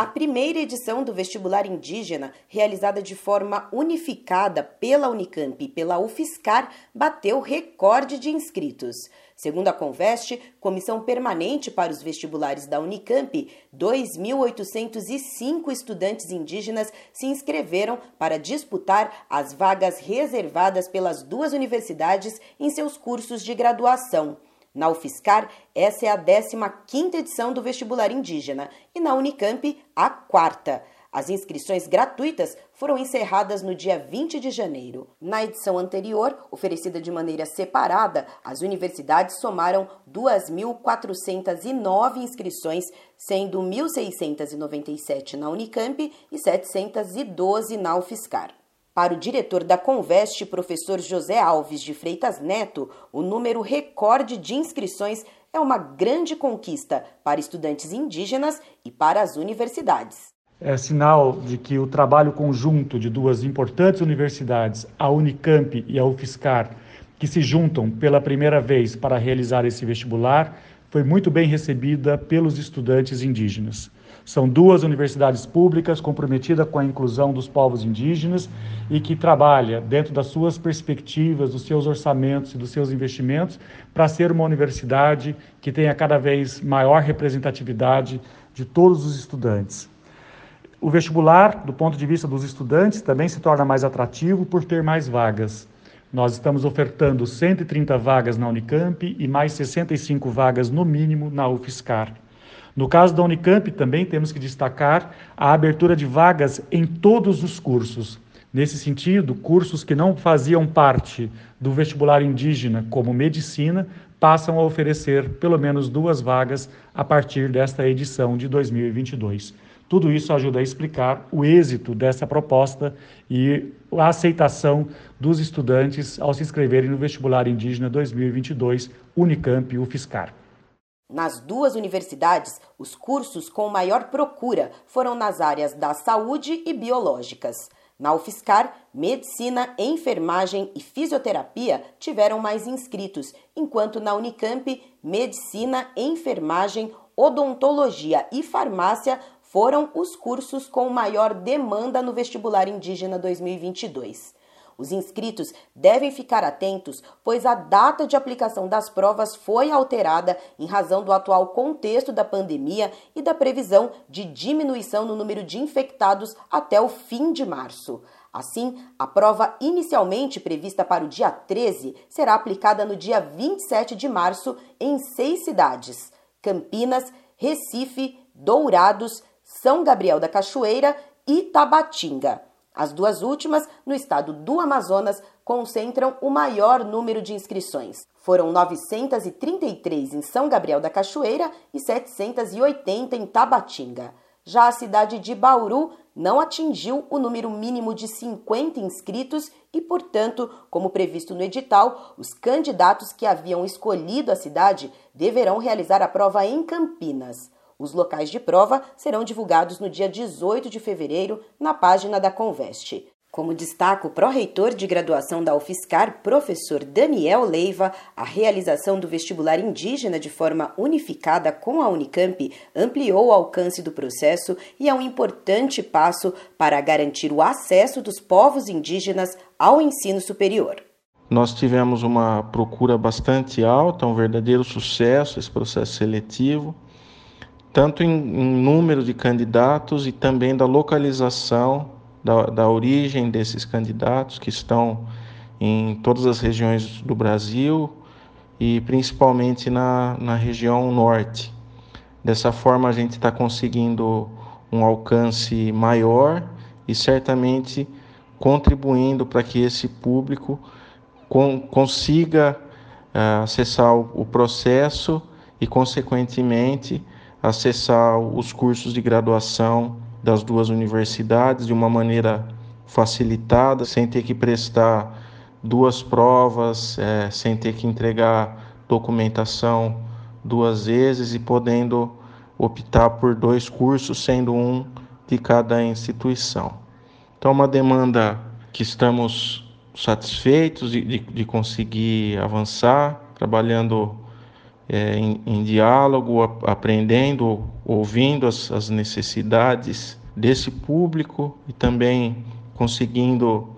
A primeira edição do vestibular indígena, realizada de forma unificada pela Unicamp e pela UFSCar, bateu recorde de inscritos. Segundo a Conveste, comissão permanente para os vestibulares da Unicamp, 2.805 estudantes indígenas se inscreveram para disputar as vagas reservadas pelas duas universidades em seus cursos de graduação. Na UFSCar, essa é a 15ª edição do vestibular indígena e na Unicamp, a quarta. As inscrições gratuitas foram encerradas no dia 20 de janeiro. Na edição anterior, oferecida de maneira separada, as universidades somaram 2.409 inscrições, sendo 1.697 na Unicamp e 712 na UFSCar. Para o diretor da Conveste, professor José Alves de Freitas Neto, o número recorde de inscrições é uma grande conquista para estudantes indígenas e para as universidades é sinal de que o trabalho conjunto de duas importantes universidades, a Unicamp e a UFSCar, que se juntam pela primeira vez para realizar esse vestibular, foi muito bem recebida pelos estudantes indígenas. São duas universidades públicas comprometidas com a inclusão dos povos indígenas e que trabalha dentro das suas perspectivas, dos seus orçamentos e dos seus investimentos para ser uma universidade que tenha cada vez maior representatividade de todos os estudantes. O vestibular, do ponto de vista dos estudantes, também se torna mais atrativo por ter mais vagas. Nós estamos ofertando 130 vagas na Unicamp e mais 65 vagas, no mínimo, na UFSCar. No caso da Unicamp, também temos que destacar a abertura de vagas em todos os cursos. Nesse sentido, cursos que não faziam parte do vestibular indígena, como medicina, passam a oferecer pelo menos duas vagas a partir desta edição de 2022. Tudo isso ajuda a explicar o êxito dessa proposta e a aceitação dos estudantes ao se inscreverem no vestibular indígena 2022 Unicamp UFSCar. Nas duas universidades, os cursos com maior procura foram nas áreas da saúde e biológicas. Na UFSCar, medicina, enfermagem e fisioterapia tiveram mais inscritos, enquanto na Unicamp, medicina, enfermagem, odontologia e farmácia foram os cursos com maior demanda no vestibular indígena 2022. Os inscritos devem ficar atentos, pois a data de aplicação das provas foi alterada em razão do atual contexto da pandemia e da previsão de diminuição no número de infectados até o fim de março. Assim, a prova inicialmente prevista para o dia 13 será aplicada no dia 27 de março em seis cidades: Campinas, Recife, Dourados, são Gabriel da Cachoeira e Tabatinga. As duas últimas, no estado do Amazonas, concentram o maior número de inscrições. Foram 933 em São Gabriel da Cachoeira e 780 em Tabatinga. Já a cidade de Bauru não atingiu o número mínimo de 50 inscritos e, portanto, como previsto no edital, os candidatos que haviam escolhido a cidade deverão realizar a prova em Campinas. Os locais de prova serão divulgados no dia 18 de fevereiro na página da Conveste. Como destaca o pró-reitor de graduação da UFSCar, professor Daniel Leiva, a realização do vestibular indígena de forma unificada com a Unicamp ampliou o alcance do processo e é um importante passo para garantir o acesso dos povos indígenas ao ensino superior. Nós tivemos uma procura bastante alta, um verdadeiro sucesso esse processo seletivo tanto em, em número de candidatos e também da localização da, da origem desses candidatos que estão em todas as regiões do Brasil e principalmente na, na região norte. Dessa forma, a gente está conseguindo um alcance maior e certamente contribuindo para que esse público consiga uh, acessar o, o processo e, consequentemente, acessar os cursos de graduação das duas universidades de uma maneira facilitada, sem ter que prestar duas provas, é, sem ter que entregar documentação duas vezes e podendo optar por dois cursos, sendo um de cada instituição. Então, uma demanda que estamos satisfeitos de, de, de conseguir avançar, trabalhando é, em, em, diálogo, a, aprendendo, ouvindo as, as necessidades desse público e também conseguindo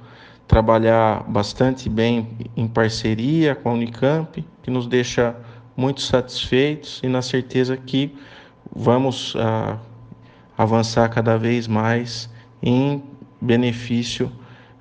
trabalhar bastante bem em parceria com a Unicamp, que nos deixa muito satisfeitos e na certeza que vamos ah, avançar cada vez mais em benefício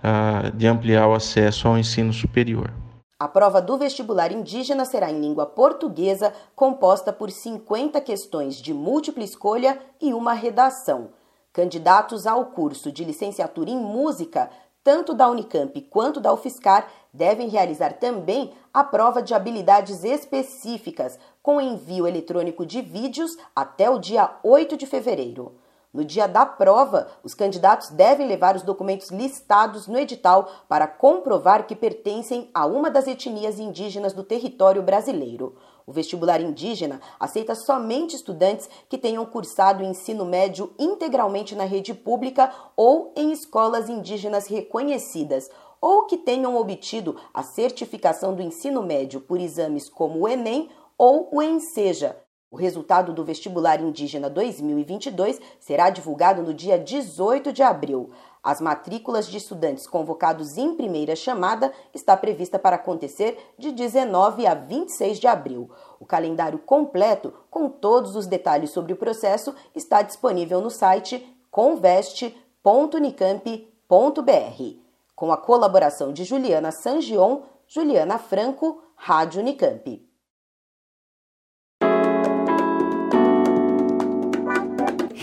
ah, de ampliar o acesso ao ensino superior. A prova do vestibular indígena será em língua portuguesa, composta por 50 questões de múltipla escolha e uma redação. Candidatos ao curso de licenciatura em música, tanto da Unicamp quanto da UFSCar, devem realizar também a prova de habilidades específicas, com envio eletrônico de vídeos até o dia 8 de fevereiro. No dia da prova, os candidatos devem levar os documentos listados no edital para comprovar que pertencem a uma das etnias indígenas do território brasileiro. O vestibular indígena aceita somente estudantes que tenham cursado o ensino médio integralmente na rede pública ou em escolas indígenas reconhecidas, ou que tenham obtido a certificação do ensino médio por exames como o Enem ou o ENSEJA, o resultado do vestibular indígena 2022 será divulgado no dia 18 de abril. As matrículas de estudantes convocados em primeira chamada está prevista para acontecer de 19 a 26 de abril. O calendário completo, com todos os detalhes sobre o processo, está disponível no site conveste.unicamp.br. Com a colaboração de Juliana Sangion, Juliana Franco, Rádio Unicamp.